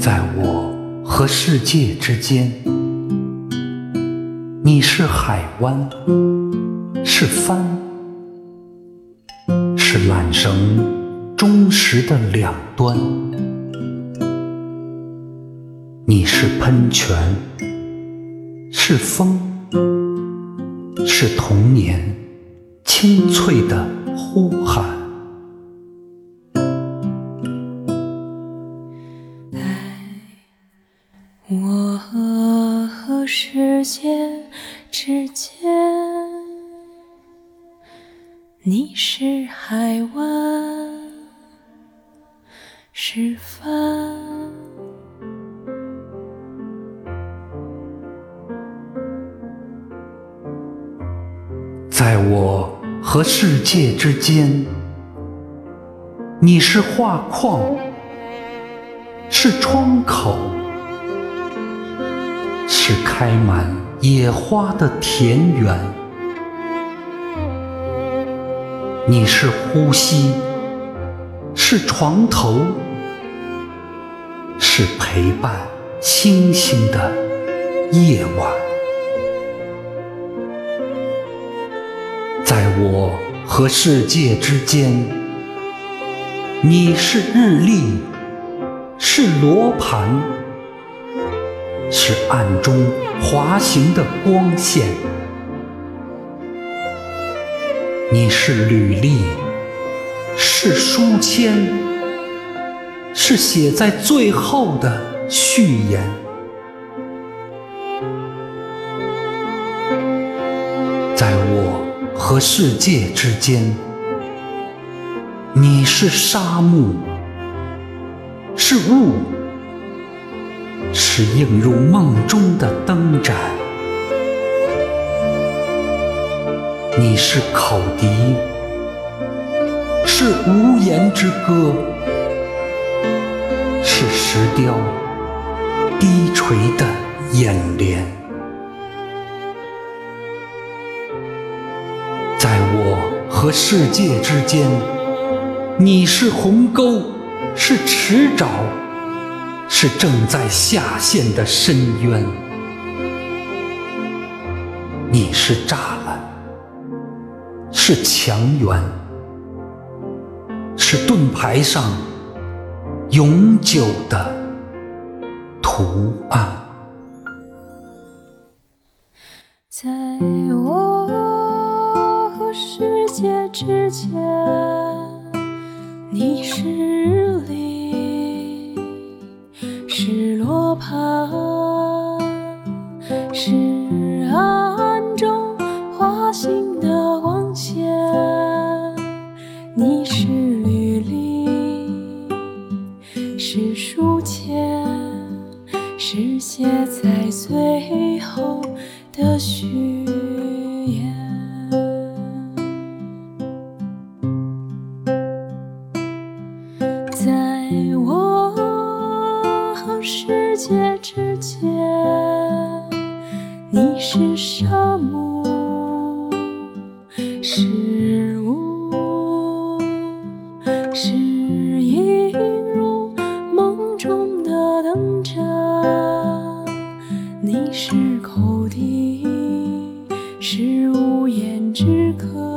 在我和世界之间，你是海湾，是帆，是缆绳忠实的两端。你是喷泉，是风，是童年清脆的呼喊。我和世界之间，你是海湾，是帆，在我和世界之间，你是画框，是窗口。是开满野花的田园，你是呼吸，是床头，是陪伴星星的夜晚，在我和世界之间，你是日历，是罗盘。是暗中滑行的光线，你是履历，是书签，是写在最后的序言。在我和世界之间，你是沙漠，是雾。是映入梦中的灯盏，你是口笛，是无言之歌，是石雕低垂的眼帘。在我和世界之间，你是鸿沟，是池沼。是正在下陷的深渊，你是栅栏，是墙垣，是盾牌上永久的图案。在我和世界之间，你是怕。是，暗中划行的光线。你是履历，是书签，是写在最后的序是沙漠，是雾，是映入梦中的灯盏。你是口笛，是无言之歌，